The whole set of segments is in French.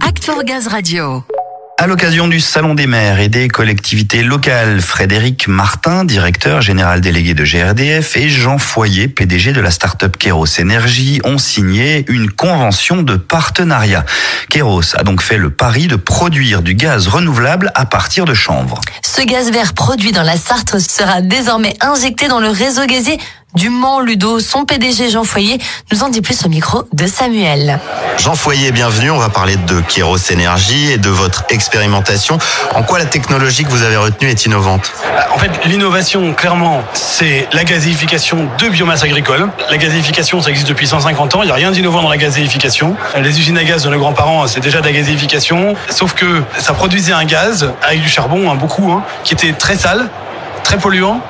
Act for Gaz Radio. À l'occasion du Salon des maires et des collectivités locales, Frédéric Martin, directeur général délégué de GRDF, et Jean Foyer, PDG de la start-up Keros Énergie, ont signé une convention de partenariat. Keros a donc fait le pari de produire du gaz renouvelable à partir de chanvre. Ce gaz vert produit dans la Sarthe sera désormais injecté dans le réseau gazier du Mans Ludo. Son PDG Jean Foyer nous en dit plus au micro de Samuel. Jean Foyer, bienvenue. On va parler de Kéros Énergie et de votre expérimentation. En quoi la technologie que vous avez retenue est innovante? En fait, l'innovation, clairement, c'est la gazéification de biomasse agricole. La gazéification, ça existe depuis 150 ans. Il n'y a rien d'innovant dans la gazéification. Les usines à gaz de nos grands-parents, c'est déjà de la gazéification. Sauf que ça produisait un gaz avec du charbon, hein, beaucoup, hein, qui était très sale, très polluant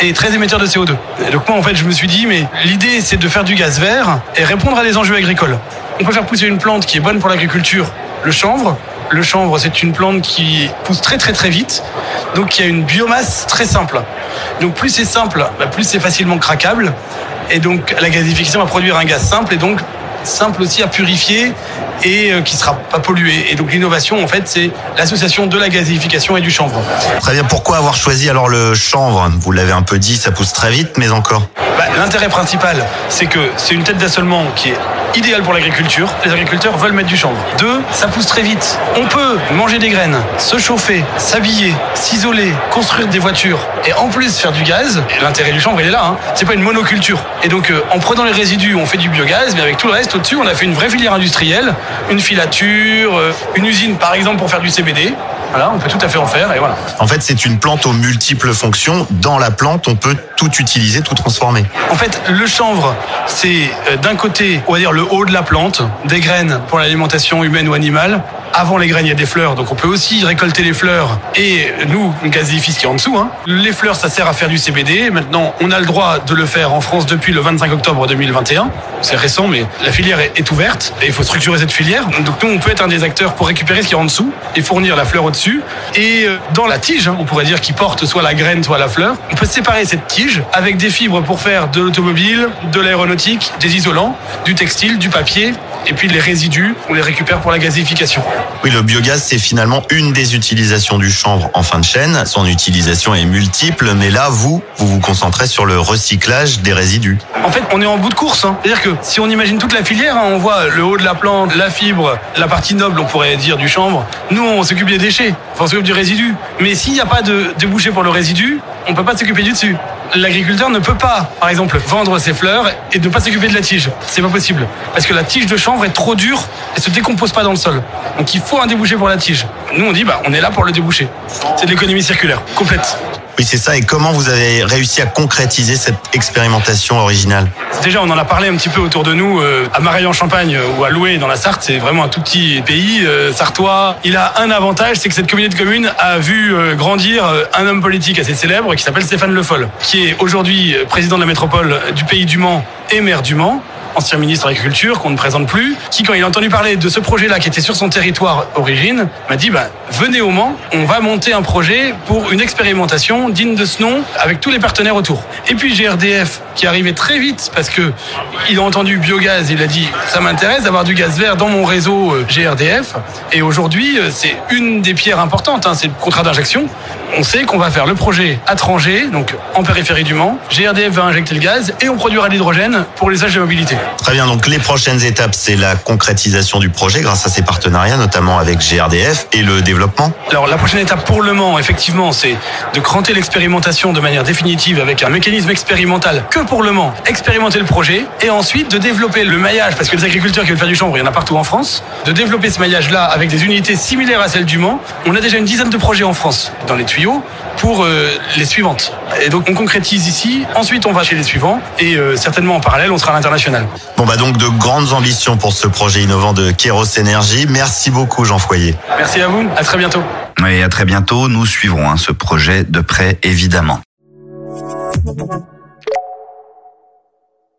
et très émetteur de CO2. Et donc moi en fait je me suis dit mais l'idée c'est de faire du gaz vert et répondre à des enjeux agricoles. On peut faire pousser une plante qui est bonne pour l'agriculture, le chanvre. Le chanvre c'est une plante qui pousse très très très vite, donc y a une biomasse très simple. Donc plus c'est simple, bah, plus c'est facilement craquable. Et donc la gazéification va produire un gaz simple et donc simple aussi à purifier et euh, qui sera pas pollué. Et donc l'innovation, en fait, c'est l'association de la gazéification et du chanvre. Très bien. Pourquoi avoir choisi alors le chanvre? Vous l'avez un peu dit, ça pousse très vite, mais encore. Bah, L'intérêt principal, c'est que c'est une tête d'assolement qui est idéale pour l'agriculture. Les agriculteurs veulent mettre du chanvre. Deux, ça pousse très vite. On peut manger des graines, se chauffer, s'habiller, s'isoler, construire des voitures et en plus faire du gaz. L'intérêt du chanvre, il est là. Hein. C'est pas une monoculture. Et donc, euh, en prenant les résidus, on fait du biogaz, mais avec tout le reste au-dessus, on a fait une vraie filière industrielle, une filature, euh, une usine par exemple pour faire du CBD. Voilà, on peut tout à fait en faire et voilà. En fait, c'est une plante aux multiples fonctions. Dans la plante, on peut tout utiliser, tout transformer. En fait, le chanvre, c'est euh, d'un côté, on va dire le haut de la plante, des graines pour l'alimentation humaine ou animale. Avant les graines, il y a des fleurs, donc on peut aussi récolter les fleurs et nous, une gazéifie qui est en dessous. Hein. Les fleurs, ça sert à faire du CBD. Maintenant, on a le droit de le faire en France depuis le 25 octobre 2021. C'est récent, mais la filière est, est ouverte et il faut structurer cette filière. Donc nous, on peut être un des acteurs pour récupérer ce qui est en dessous et fournir la fleur au-dessus. Et euh, dans la tige, hein, on pourrait dire qui porte soit la graine, soit la fleur, on peut séparer cette tige avec des fibres pour faire de l'automobile, de l'aéronautique, des isolants, du textile, du papier et puis les résidus, on les récupère pour la gazéification. Oui, le biogaz, c'est finalement une des utilisations du chanvre en fin de chaîne. Son utilisation est multiple, mais là, vous, vous vous concentrez sur le recyclage des résidus. En fait, on est en bout de course. hein. C'est-à-dire que si on imagine toute la filière, hein, on voit le haut de la plante, la fibre, la partie noble, on pourrait dire du chanvre. Nous, on s'occupe des déchets, on s'occupe du résidu. Mais s'il n'y a pas de débouché pour le résidu, on peut pas s'occuper du dessus. L'agriculteur ne peut pas, par exemple, vendre ses fleurs et ne pas s'occuper de la tige. C'est pas possible. Parce que la tige de chanvre est trop dure et se décompose pas dans le sol. Donc il faut un débouché pour la tige. Nous, on dit, bah, on est là pour le déboucher. C'est de l'économie circulaire, complète. Oui, c'est ça. Et comment vous avez réussi à concrétiser cette expérimentation originale Déjà, on en a parlé un petit peu autour de nous, euh, à Mareille-en-Champagne euh, ou à Loué dans la Sarthe. C'est vraiment un tout petit pays euh, sartois. Il a un avantage, c'est que cette communauté de communes a vu grandir un homme politique assez célèbre qui s'appelle Stéphane Le Foll, qui est aujourd'hui président de la métropole du pays du Mans et maire du Mans ancien ministre de l'Agriculture, qu'on ne présente plus, qui, quand il a entendu parler de ce projet-là qui était sur son territoire origine, m'a dit bah, venez au Mans, on va monter un projet pour une expérimentation digne de ce nom avec tous les partenaires autour. Et puis GRDF, qui arrivait très vite parce que il a entendu biogaz, il a dit ça m'intéresse d'avoir du gaz vert dans mon réseau euh, GRDF. Et aujourd'hui, euh, c'est une des pierres importantes, hein, c'est le contrat d'injection. On sait qu'on va faire le projet à Trangé, donc en périphérie du Mans. GRDF va injecter le gaz et on produira l'hydrogène pour les usages de mobilité. Très bien, donc les prochaines étapes, c'est la concrétisation du projet grâce à ces partenariats, notamment avec GRDF, et le développement. Alors la prochaine étape pour le Mans, effectivement, c'est de cranter l'expérimentation de manière définitive avec un mécanisme expérimental que pour le Mans, expérimenter le projet, et ensuite de développer le maillage, parce que les agriculteurs qui veulent faire du chanvre, il y en a partout en France, de développer ce maillage-là avec des unités similaires à celles du Mans. On a déjà une dizaine de projets en France dans les tuyaux pour euh, les suivantes. Et donc on concrétise ici, ensuite on va chez les suivants, et euh, certainement en parallèle, on sera à l'international. Bon, bah donc de grandes ambitions pour ce projet innovant de Kéros Énergie. Merci beaucoup, Jean Foyer. Merci à vous, à très bientôt. Et à très bientôt, nous suivrons hein, ce projet de près, évidemment.